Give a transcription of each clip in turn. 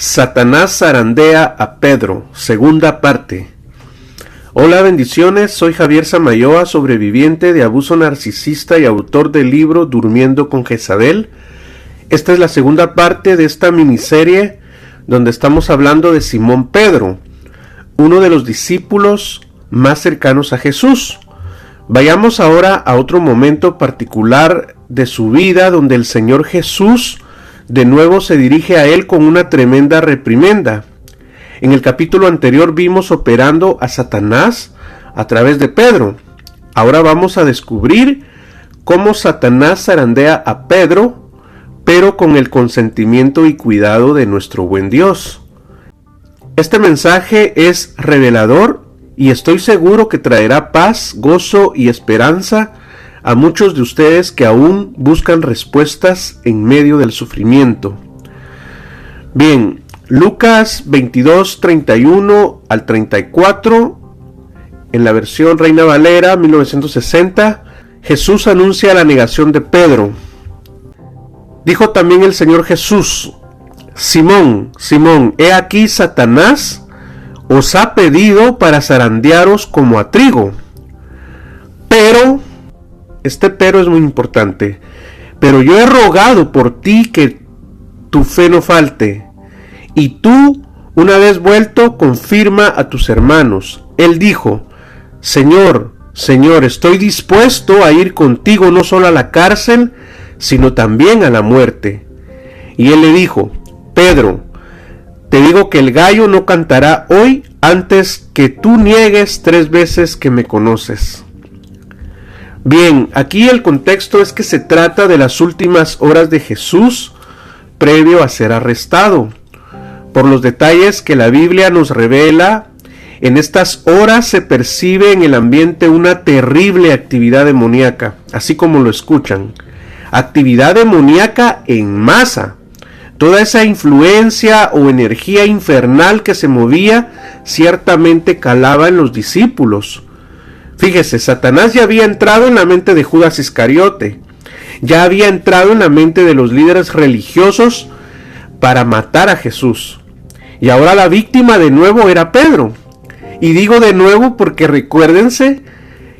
Satanás zarandea a Pedro, segunda parte. Hola, bendiciones, soy Javier Samayoa, sobreviviente de abuso narcisista y autor del libro Durmiendo con Jezabel. Esta es la segunda parte de esta miniserie donde estamos hablando de Simón Pedro, uno de los discípulos más cercanos a Jesús. Vayamos ahora a otro momento particular de su vida donde el Señor Jesús de nuevo se dirige a él con una tremenda reprimenda. En el capítulo anterior vimos operando a Satanás a través de Pedro. Ahora vamos a descubrir cómo Satanás zarandea a Pedro, pero con el consentimiento y cuidado de nuestro buen Dios. Este mensaje es revelador y estoy seguro que traerá paz, gozo y esperanza a muchos de ustedes que aún buscan respuestas en medio del sufrimiento. Bien, Lucas 22, 31 al 34, en la versión Reina Valera 1960, Jesús anuncia la negación de Pedro. Dijo también el Señor Jesús, Simón, Simón, he aquí Satanás os ha pedido para zarandearos como a trigo. Pero este pero es muy importante. Pero yo he rogado por ti que tu fe no falte. Y tú, una vez vuelto, confirma a tus hermanos. Él dijo, Señor, Señor, estoy dispuesto a ir contigo no solo a la cárcel, sino también a la muerte. Y él le dijo, Pedro, te digo que el gallo no cantará hoy antes que tú niegues tres veces que me conoces. Bien, aquí el contexto es que se trata de las últimas horas de Jesús previo a ser arrestado. Por los detalles que la Biblia nos revela, en estas horas se percibe en el ambiente una terrible actividad demoníaca, así como lo escuchan. Actividad demoníaca en masa. Toda esa influencia o energía infernal que se movía ciertamente calaba en los discípulos. Fíjese, Satanás ya había entrado en la mente de Judas Iscariote, ya había entrado en la mente de los líderes religiosos para matar a Jesús. Y ahora la víctima de nuevo era Pedro. Y digo de nuevo porque recuérdense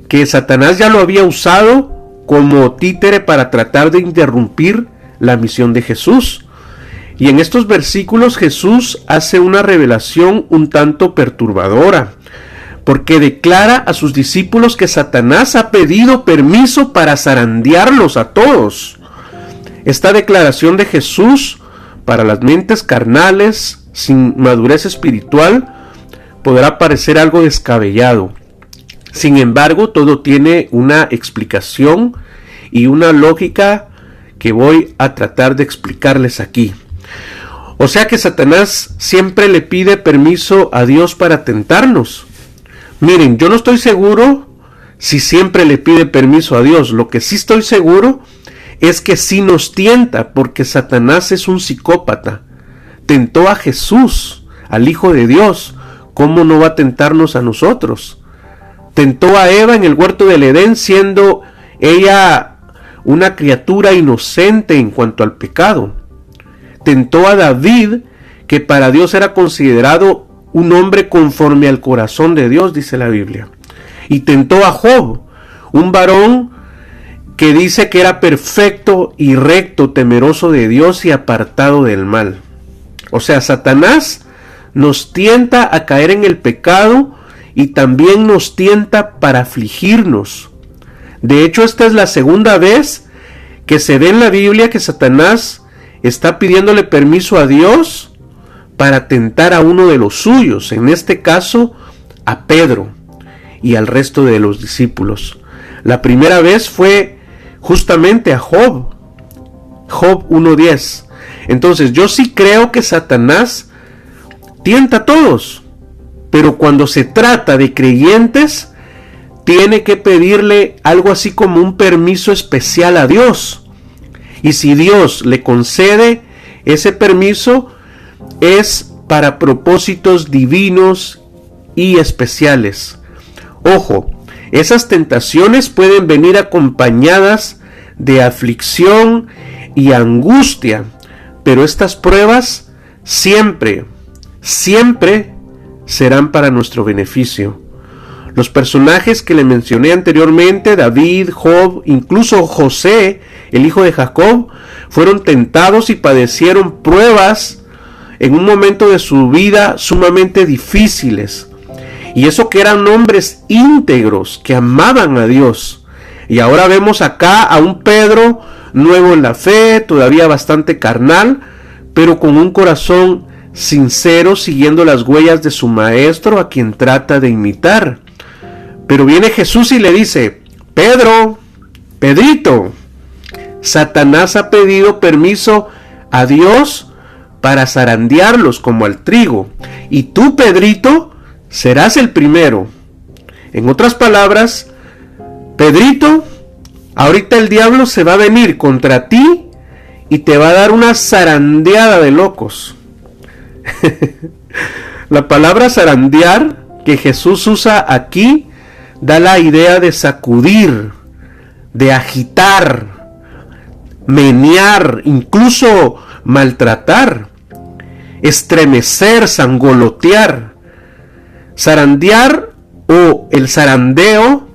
que Satanás ya lo había usado como títere para tratar de interrumpir la misión de Jesús. Y en estos versículos Jesús hace una revelación un tanto perturbadora porque declara a sus discípulos que Satanás ha pedido permiso para zarandearlos a todos. Esta declaración de Jesús para las mentes carnales sin madurez espiritual podrá parecer algo descabellado. Sin embargo, todo tiene una explicación y una lógica que voy a tratar de explicarles aquí. O sea que Satanás siempre le pide permiso a Dios para tentarnos. Miren, yo no estoy seguro si siempre le pide permiso a Dios. Lo que sí estoy seguro es que sí nos tienta, porque Satanás es un psicópata. Tentó a Jesús, al Hijo de Dios. ¿Cómo no va a tentarnos a nosotros? Tentó a Eva en el huerto del Edén siendo ella una criatura inocente en cuanto al pecado. Tentó a David, que para Dios era considerado un hombre conforme al corazón de Dios, dice la Biblia. Y tentó a Job, un varón que dice que era perfecto y recto, temeroso de Dios y apartado del mal. O sea, Satanás nos tienta a caer en el pecado y también nos tienta para afligirnos. De hecho, esta es la segunda vez que se ve en la Biblia que Satanás está pidiéndole permiso a Dios para tentar a uno de los suyos, en este caso a Pedro y al resto de los discípulos. La primera vez fue justamente a Job, Job 1.10. Entonces yo sí creo que Satanás tienta a todos, pero cuando se trata de creyentes, tiene que pedirle algo así como un permiso especial a Dios. Y si Dios le concede ese permiso, es para propósitos divinos y especiales. Ojo, esas tentaciones pueden venir acompañadas de aflicción y angustia, pero estas pruebas siempre, siempre serán para nuestro beneficio. Los personajes que le mencioné anteriormente, David, Job, incluso José, el hijo de Jacob, fueron tentados y padecieron pruebas en un momento de su vida sumamente difíciles. Y eso que eran hombres íntegros, que amaban a Dios. Y ahora vemos acá a un Pedro nuevo en la fe, todavía bastante carnal, pero con un corazón sincero siguiendo las huellas de su maestro a quien trata de imitar. Pero viene Jesús y le dice, Pedro, Pedrito, Satanás ha pedido permiso a Dios para zarandearlos como al trigo, y tú, Pedrito, serás el primero. En otras palabras, Pedrito, ahorita el diablo se va a venir contra ti y te va a dar una zarandeada de locos. la palabra zarandear que Jesús usa aquí da la idea de sacudir, de agitar, menear, incluso maltratar, estremecer, sangolotear. Zarandear o el zarandeo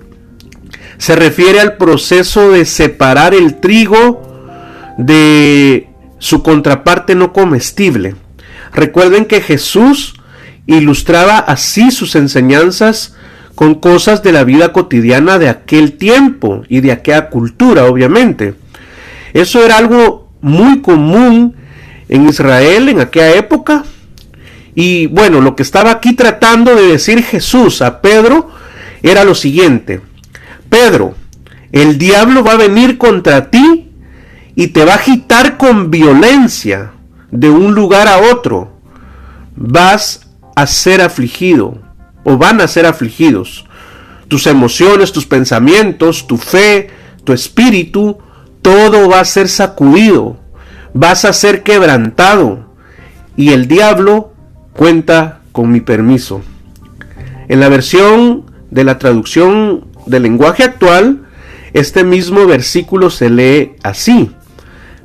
se refiere al proceso de separar el trigo de su contraparte no comestible. Recuerden que Jesús ilustraba así sus enseñanzas con cosas de la vida cotidiana de aquel tiempo y de aquella cultura, obviamente. Eso era algo muy común en Israel en aquella época. Y bueno, lo que estaba aquí tratando de decir Jesús a Pedro era lo siguiente. Pedro, el diablo va a venir contra ti y te va a agitar con violencia de un lugar a otro, vas a ser afligido o van a ser afligidos. Tus emociones, tus pensamientos, tu fe, tu espíritu, todo va a ser sacudido, vas a ser quebrantado y el diablo cuenta con mi permiso. En la versión de la traducción del lenguaje actual, este mismo versículo se lee así.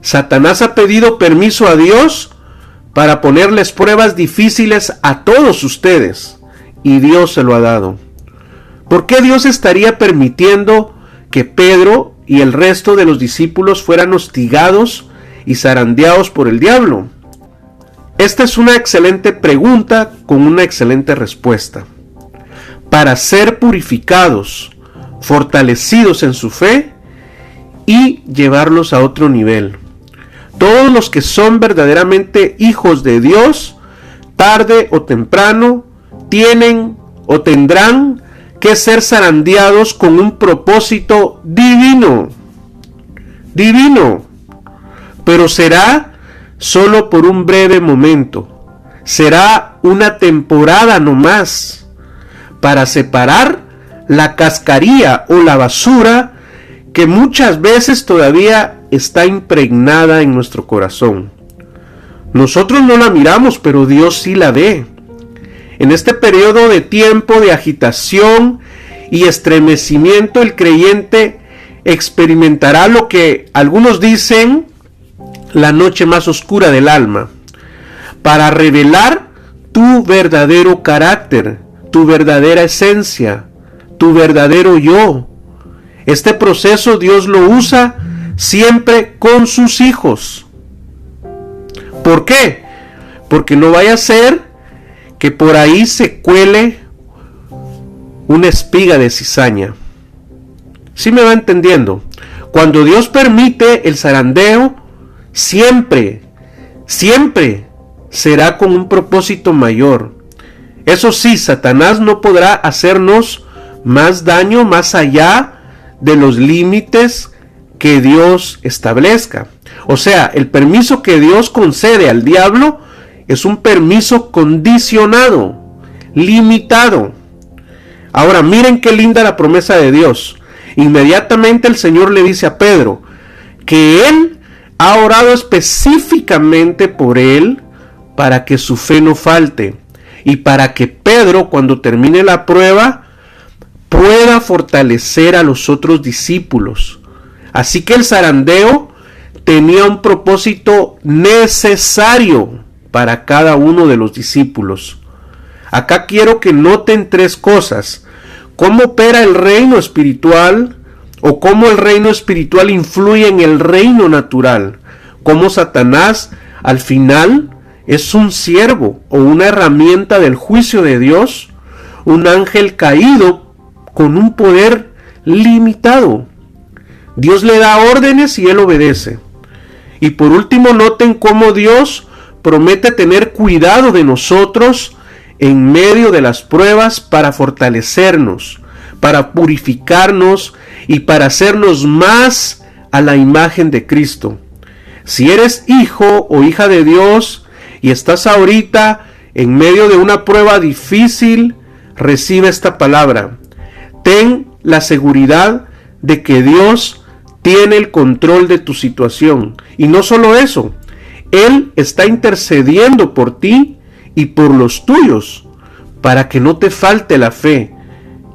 Satanás ha pedido permiso a Dios para ponerles pruebas difíciles a todos ustedes y Dios se lo ha dado. ¿Por qué Dios estaría permitiendo que Pedro y el resto de los discípulos fueran hostigados y zarandeados por el diablo? Esta es una excelente pregunta con una excelente respuesta. Para ser purificados, fortalecidos en su fe y llevarlos a otro nivel. Todos los que son verdaderamente hijos de Dios, tarde o temprano, tienen o tendrán que ser zarandeados con un propósito divino. Divino. Pero será solo por un breve momento. Será una temporada nomás para separar la cascaría o la basura que muchas veces todavía está impregnada en nuestro corazón. Nosotros no la miramos, pero Dios sí la ve. En este periodo de tiempo de agitación y estremecimiento, el creyente experimentará lo que algunos dicen la noche más oscura del alma, para revelar tu verdadero carácter, tu verdadera esencia, tu verdadero yo. Este proceso Dios lo usa siempre con sus hijos. ¿Por qué? Porque no vaya a ser que por ahí se cuele una espiga de cizaña. ¿Sí me va entendiendo? Cuando Dios permite el zarandeo, siempre, siempre será con un propósito mayor. Eso sí, Satanás no podrá hacernos más daño más allá de los límites que Dios establezca. O sea, el permiso que Dios concede al diablo es un permiso condicionado, limitado. Ahora, miren qué linda la promesa de Dios. Inmediatamente el Señor le dice a Pedro que él ha orado específicamente por él para que su fe no falte y para que Pedro cuando termine la prueba pueda fortalecer a los otros discípulos. Así que el zarandeo tenía un propósito necesario para cada uno de los discípulos. Acá quiero que noten tres cosas. ¿Cómo opera el reino espiritual? ¿O cómo el reino espiritual influye en el reino natural? ¿Cómo Satanás al final es un siervo o una herramienta del juicio de Dios? Un ángel caído con un poder limitado. Dios le da órdenes y él obedece. Y por último, noten cómo Dios promete tener cuidado de nosotros en medio de las pruebas para fortalecernos, para purificarnos y para hacernos más a la imagen de Cristo. Si eres hijo o hija de Dios y estás ahorita en medio de una prueba difícil, recibe esta palabra. Ten la seguridad de que Dios tiene el control de tu situación. Y no solo eso, Él está intercediendo por ti y por los tuyos, para que no te falte la fe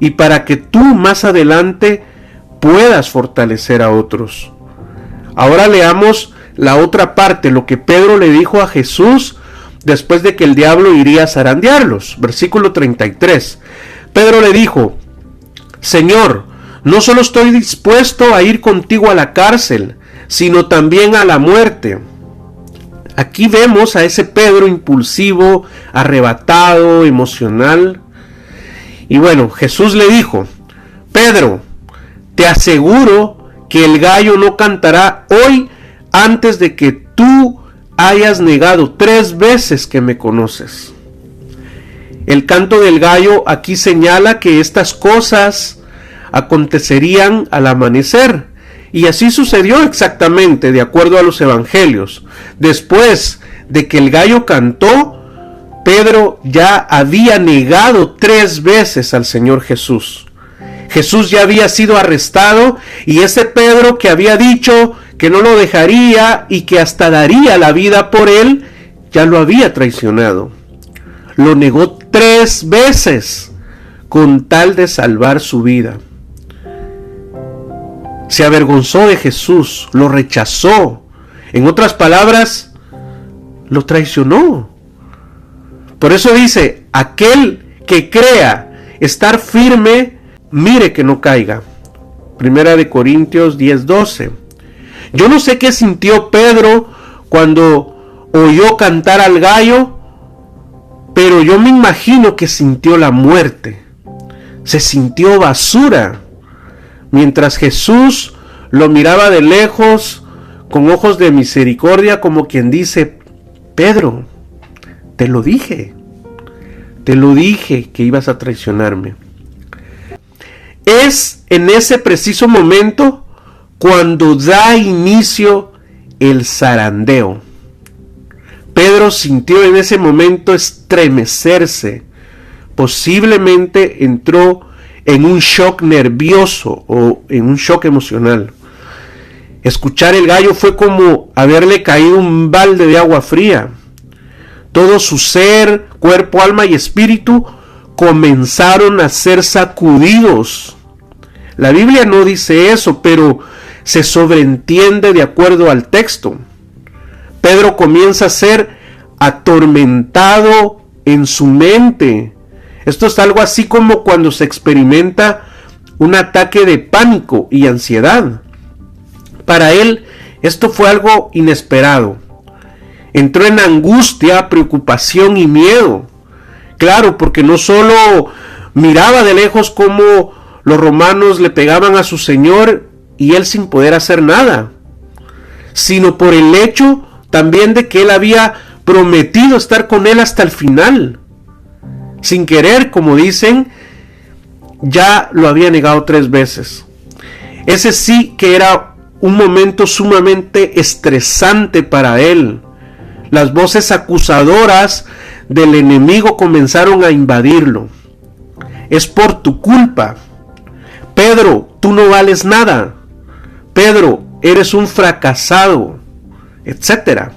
y para que tú más adelante puedas fortalecer a otros. Ahora leamos la otra parte, lo que Pedro le dijo a Jesús después de que el diablo iría a zarandearlos. Versículo 33. Pedro le dijo, Señor, no solo estoy dispuesto a ir contigo a la cárcel, sino también a la muerte. Aquí vemos a ese Pedro impulsivo, arrebatado, emocional. Y bueno, Jesús le dijo, Pedro, te aseguro que el gallo no cantará hoy antes de que tú hayas negado tres veces que me conoces. El canto del gallo aquí señala que estas cosas acontecerían al amanecer. Y así sucedió exactamente, de acuerdo a los evangelios. Después de que el gallo cantó, Pedro ya había negado tres veces al Señor Jesús. Jesús ya había sido arrestado y ese Pedro que había dicho que no lo dejaría y que hasta daría la vida por él, ya lo había traicionado. Lo negó tres veces con tal de salvar su vida se avergonzó de Jesús, lo rechazó. En otras palabras, lo traicionó. Por eso dice, aquel que crea estar firme, mire que no caiga. Primera de Corintios 10:12. Yo no sé qué sintió Pedro cuando oyó cantar al gallo, pero yo me imagino que sintió la muerte. Se sintió basura mientras Jesús lo miraba de lejos con ojos de misericordia como quien dice, Pedro, te lo dije, te lo dije que ibas a traicionarme. Es en ese preciso momento cuando da inicio el zarandeo. Pedro sintió en ese momento estremecerse. Posiblemente entró en un shock nervioso o en un shock emocional. Escuchar el gallo fue como haberle caído un balde de agua fría. Todo su ser, cuerpo, alma y espíritu comenzaron a ser sacudidos. La Biblia no dice eso, pero se sobreentiende de acuerdo al texto. Pedro comienza a ser atormentado en su mente esto es algo así como cuando se experimenta un ataque de pánico y ansiedad. Para él esto fue algo inesperado. Entró en angustia, preocupación y miedo. Claro, porque no solo miraba de lejos cómo los romanos le pegaban a su Señor y él sin poder hacer nada, sino por el hecho también de que él había prometido estar con él hasta el final sin querer, como dicen, ya lo había negado tres veces. Ese sí que era un momento sumamente estresante para él. Las voces acusadoras del enemigo comenzaron a invadirlo. Es por tu culpa. Pedro, tú no vales nada. Pedro, eres un fracasado, etcétera.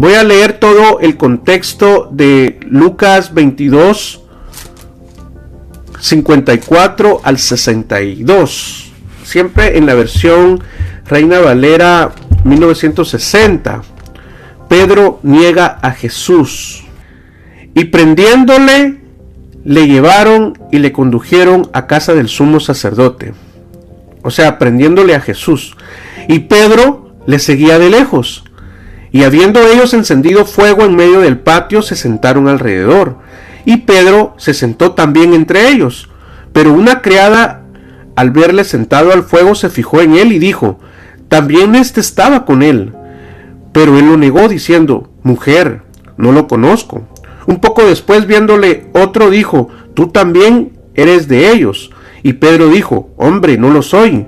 Voy a leer todo el contexto de Lucas 22, 54 al 62. Siempre en la versión Reina Valera 1960. Pedro niega a Jesús. Y prendiéndole, le llevaron y le condujeron a casa del sumo sacerdote. O sea, prendiéndole a Jesús. Y Pedro le seguía de lejos. Y habiendo ellos encendido fuego en medio del patio, se sentaron alrededor. Y Pedro se sentó también entre ellos. Pero una criada, al verle sentado al fuego, se fijó en él y dijo, también éste estaba con él. Pero él lo negó diciendo, Mujer, no lo conozco. Un poco después, viéndole, otro dijo, Tú también eres de ellos. Y Pedro dijo, Hombre, no lo soy.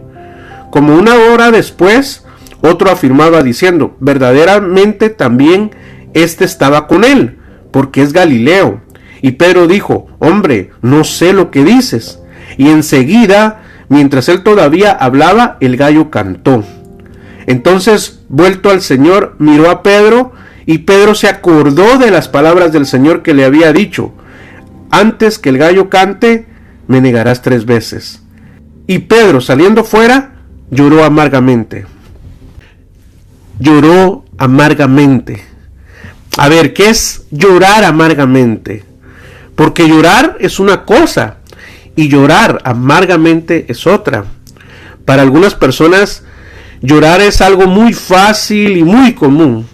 Como una hora después, otro afirmaba diciendo, Verdaderamente también éste estaba con él, porque es Galileo. Y Pedro dijo, Hombre, no sé lo que dices. Y enseguida, mientras él todavía hablaba, el gallo cantó. Entonces, vuelto al Señor, miró a Pedro y Pedro se acordó de las palabras del Señor que le había dicho, antes que el gallo cante, me negarás tres veces. Y Pedro, saliendo fuera, lloró amargamente. Lloró amargamente. A ver, ¿qué es llorar amargamente? Porque llorar es una cosa y llorar amargamente es otra. Para algunas personas, Llorar es algo muy fácil y muy común.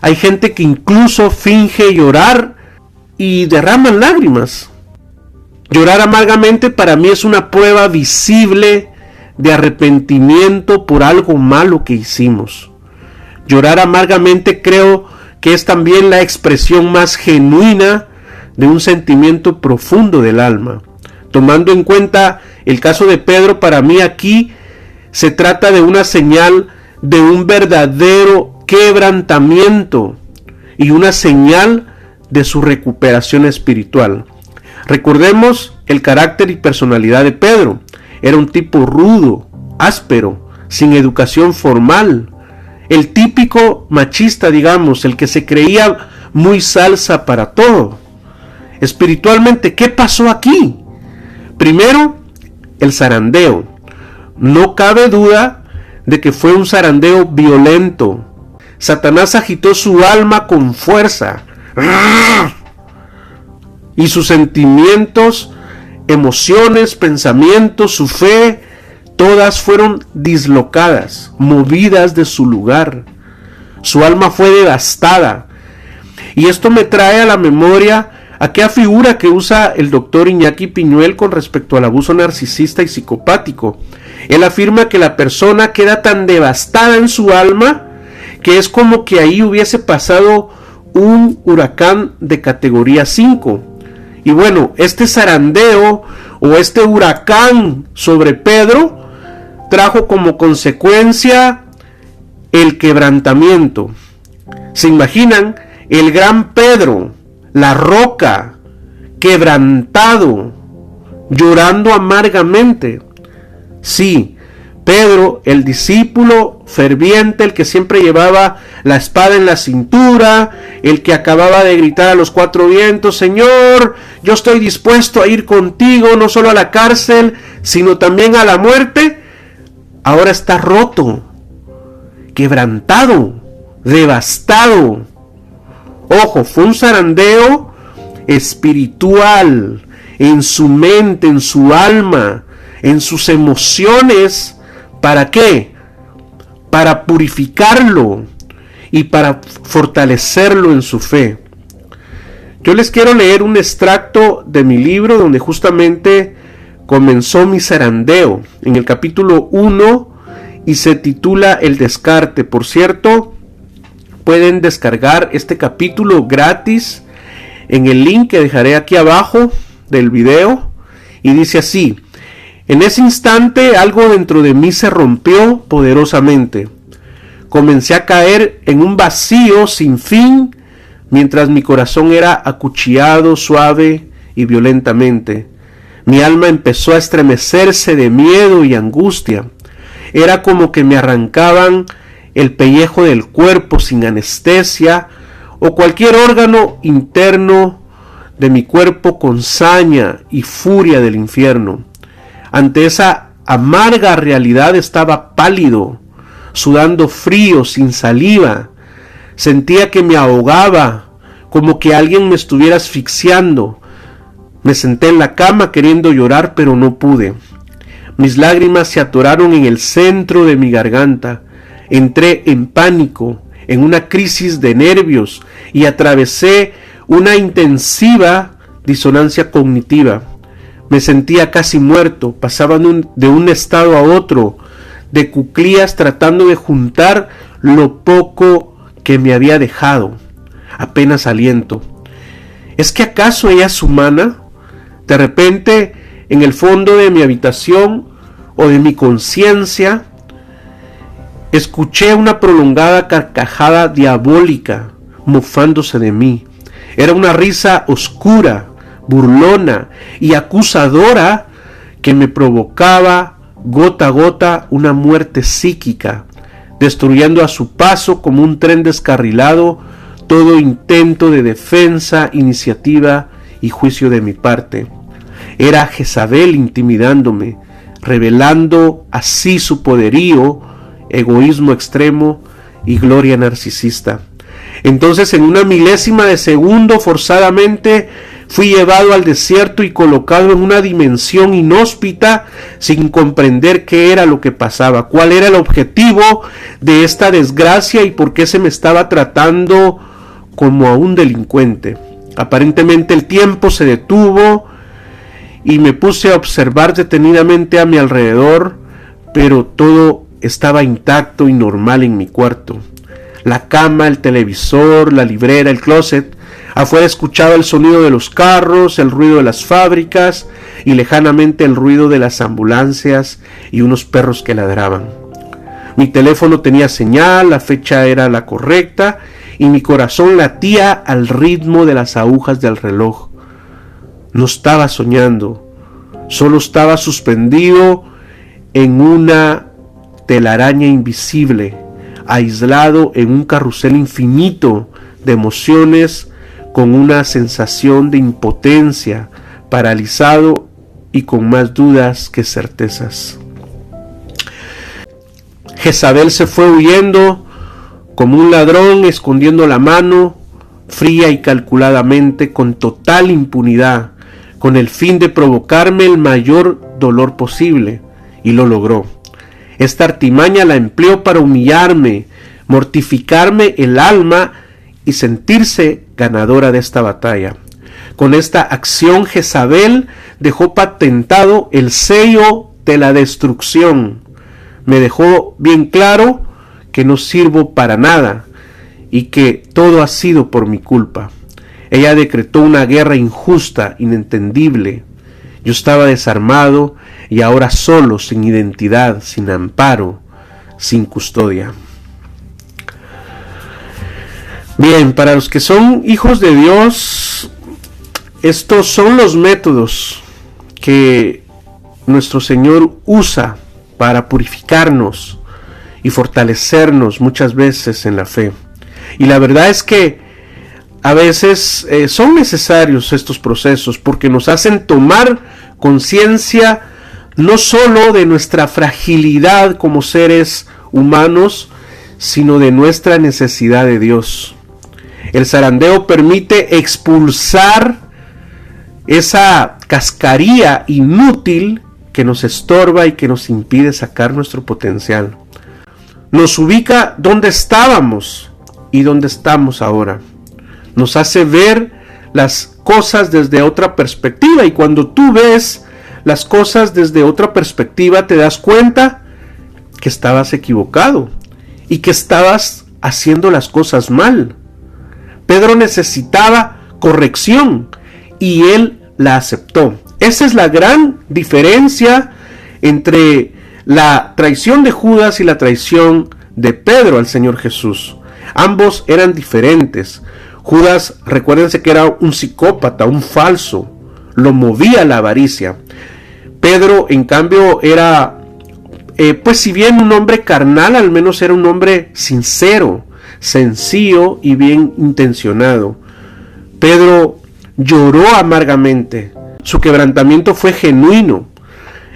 Hay gente que incluso finge llorar y derraman lágrimas. Llorar amargamente para mí es una prueba visible de arrepentimiento por algo malo que hicimos. Llorar amargamente creo que es también la expresión más genuina de un sentimiento profundo del alma. Tomando en cuenta el caso de Pedro, para mí aquí se trata de una señal de un verdadero quebrantamiento y una señal de su recuperación espiritual. Recordemos el carácter y personalidad de Pedro. Era un tipo rudo, áspero, sin educación formal. El típico machista, digamos, el que se creía muy salsa para todo. Espiritualmente, ¿qué pasó aquí? Primero, el zarandeo. No cabe duda de que fue un zarandeo violento. Satanás agitó su alma con fuerza. Y sus sentimientos, emociones, pensamientos, su fe, todas fueron dislocadas, movidas de su lugar. Su alma fue devastada. Y esto me trae a la memoria aquella figura que usa el doctor Iñaki Piñuel con respecto al abuso narcisista y psicopático. Él afirma que la persona queda tan devastada en su alma que es como que ahí hubiese pasado un huracán de categoría 5. Y bueno, este zarandeo o este huracán sobre Pedro trajo como consecuencia el quebrantamiento. ¿Se imaginan? El gran Pedro, la roca, quebrantado, llorando amargamente. Sí, Pedro, el discípulo ferviente, el que siempre llevaba la espada en la cintura, el que acababa de gritar a los cuatro vientos, Señor, yo estoy dispuesto a ir contigo, no solo a la cárcel, sino también a la muerte, ahora está roto, quebrantado, devastado. Ojo, fue un zarandeo espiritual en su mente, en su alma en sus emociones. ¿Para qué? Para purificarlo y para fortalecerlo en su fe. Yo les quiero leer un extracto de mi libro donde justamente comenzó mi zarandeo en el capítulo 1 y se titula El descarte. Por cierto, pueden descargar este capítulo gratis en el link que dejaré aquí abajo del video y dice así, en ese instante algo dentro de mí se rompió poderosamente. Comencé a caer en un vacío sin fin mientras mi corazón era acuchillado suave y violentamente. Mi alma empezó a estremecerse de miedo y angustia. Era como que me arrancaban el pellejo del cuerpo sin anestesia o cualquier órgano interno de mi cuerpo con saña y furia del infierno. Ante esa amarga realidad estaba pálido, sudando frío, sin saliva. Sentía que me ahogaba, como que alguien me estuviera asfixiando. Me senté en la cama queriendo llorar, pero no pude. Mis lágrimas se atoraron en el centro de mi garganta. Entré en pánico, en una crisis de nervios y atravesé una intensiva disonancia cognitiva. Me sentía casi muerto, pasaba de un, estado a otro, de cuclías tratando de juntar lo poco que me había dejado. Apenas aliento. ¿Es que acaso ella es humana? De repente, en el fondo de mi habitación o de mi conciencia, escuché una prolongada carcajada diabólica mofándose de mí. Era una risa oscura, burlona y acusadora que me provocaba gota a gota una muerte psíquica, destruyendo a su paso como un tren descarrilado todo intento de defensa, iniciativa y juicio de mi parte. Era Jezabel intimidándome, revelando así su poderío, egoísmo extremo y gloria narcisista. Entonces en una milésima de segundo forzadamente fui llevado al desierto y colocado en una dimensión inhóspita sin comprender qué era lo que pasaba, cuál era el objetivo de esta desgracia y por qué se me estaba tratando como a un delincuente. Aparentemente el tiempo se detuvo y me puse a observar detenidamente a mi alrededor, pero todo estaba intacto y normal en mi cuarto. La cama, el televisor, la librera, el closet. Afuera escuchaba el sonido de los carros, el ruido de las fábricas y lejanamente el ruido de las ambulancias y unos perros que ladraban. Mi teléfono tenía señal, la fecha era la correcta y mi corazón latía al ritmo de las agujas del reloj. No estaba soñando, solo estaba suspendido en una telaraña invisible, aislado en un carrusel infinito de emociones con una sensación de impotencia, paralizado y con más dudas que certezas. Jezabel se fue huyendo como un ladrón escondiendo la mano, fría y calculadamente, con total impunidad, con el fin de provocarme el mayor dolor posible, y lo logró. Esta artimaña la empleó para humillarme, mortificarme el alma y sentirse ganadora de esta batalla. Con esta acción Jezabel dejó patentado el sello de la destrucción. Me dejó bien claro que no sirvo para nada y que todo ha sido por mi culpa. Ella decretó una guerra injusta, inentendible. Yo estaba desarmado y ahora solo, sin identidad, sin amparo, sin custodia. Bien, para los que son hijos de Dios, estos son los métodos que nuestro Señor usa para purificarnos y fortalecernos muchas veces en la fe. Y la verdad es que a veces eh, son necesarios estos procesos porque nos hacen tomar conciencia no sólo de nuestra fragilidad como seres humanos, sino de nuestra necesidad de Dios. El zarandeo permite expulsar esa cascaría inútil que nos estorba y que nos impide sacar nuestro potencial. Nos ubica donde estábamos y donde estamos ahora. Nos hace ver las cosas desde otra perspectiva y cuando tú ves las cosas desde otra perspectiva, te das cuenta que estabas equivocado y que estabas haciendo las cosas mal. Pedro necesitaba corrección y él la aceptó. Esa es la gran diferencia entre la traición de Judas y la traición de Pedro al Señor Jesús. Ambos eran diferentes. Judas, recuérdense que era un psicópata, un falso, lo movía la avaricia. Pedro, en cambio, era, eh, pues si bien un hombre carnal, al menos era un hombre sincero, sencillo y bien intencionado. Pedro lloró amargamente, su quebrantamiento fue genuino,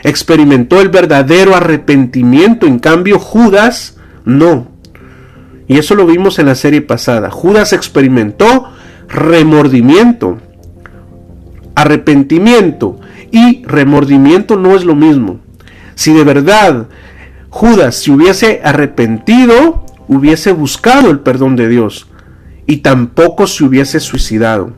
experimentó el verdadero arrepentimiento, en cambio Judas no. Y eso lo vimos en la serie pasada. Judas experimentó remordimiento, arrepentimiento y remordimiento no es lo mismo. Si de verdad Judas se hubiese arrepentido, hubiese buscado el perdón de Dios y tampoco se hubiese suicidado.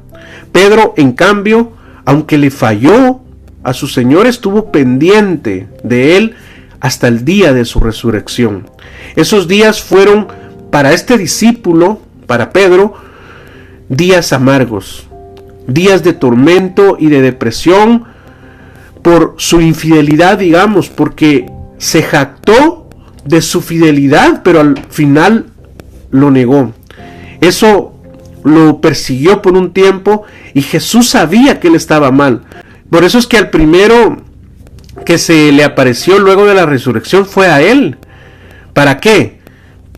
Pedro, en cambio, aunque le falló a su Señor, estuvo pendiente de él hasta el día de su resurrección. Esos días fueron para este discípulo, para Pedro, días amargos, días de tormento y de depresión por su infidelidad, digamos, porque se jactó de su fidelidad, pero al final lo negó. Eso lo persiguió por un tiempo y Jesús sabía que él estaba mal. Por eso es que al primero que se le apareció luego de la resurrección fue a él. ¿Para qué?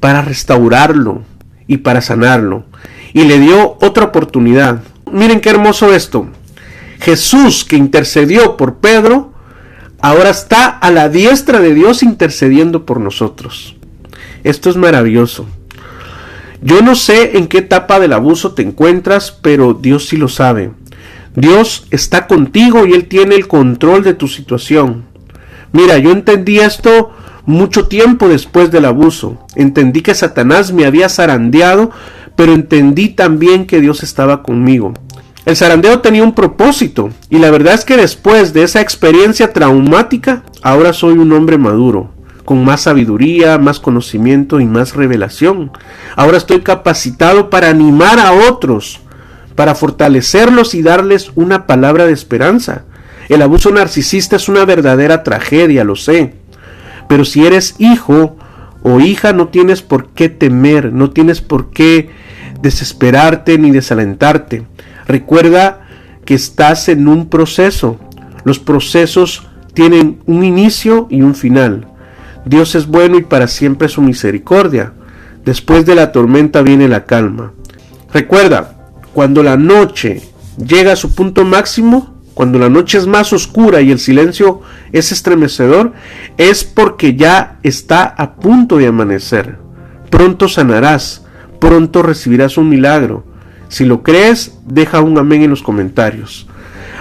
Para restaurarlo y para sanarlo. Y le dio otra oportunidad. Miren qué hermoso esto. Jesús que intercedió por Pedro, ahora está a la diestra de Dios intercediendo por nosotros. Esto es maravilloso. Yo no sé en qué etapa del abuso te encuentras, pero Dios sí lo sabe. Dios está contigo y Él tiene el control de tu situación. Mira, yo entendí esto mucho tiempo después del abuso. Entendí que Satanás me había zarandeado, pero entendí también que Dios estaba conmigo. El zarandeo tenía un propósito y la verdad es que después de esa experiencia traumática, ahora soy un hombre maduro, con más sabiduría, más conocimiento y más revelación. Ahora estoy capacitado para animar a otros, para fortalecerlos y darles una palabra de esperanza. El abuso narcisista es una verdadera tragedia, lo sé. Pero si eres hijo o hija, no tienes por qué temer, no tienes por qué desesperarte ni desalentarte. Recuerda que estás en un proceso. Los procesos tienen un inicio y un final. Dios es bueno y para siempre su misericordia. Después de la tormenta viene la calma. Recuerda, cuando la noche llega a su punto máximo, cuando la noche es más oscura y el silencio es estremecedor, es porque ya está a punto de amanecer. Pronto sanarás, pronto recibirás un milagro. Si lo crees, deja un amén en los comentarios.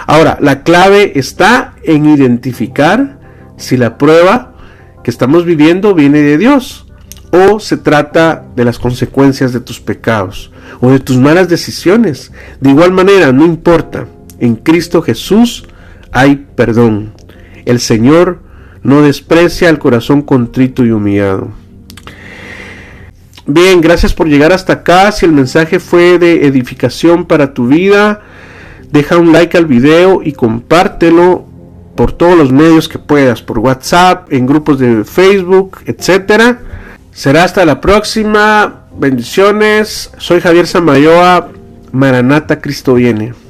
Ahora, la clave está en identificar si la prueba que estamos viviendo viene de Dios o se trata de las consecuencias de tus pecados o de tus malas decisiones. De igual manera, no importa, en Cristo Jesús hay perdón. El Señor no desprecia el corazón contrito y humillado. Bien, gracias por llegar hasta acá. Si el mensaje fue de edificación para tu vida, deja un like al video y compártelo por todos los medios que puedas, por WhatsApp, en grupos de Facebook, etcétera. Será hasta la próxima. Bendiciones. Soy Javier Samayoa. Maranata Cristo viene.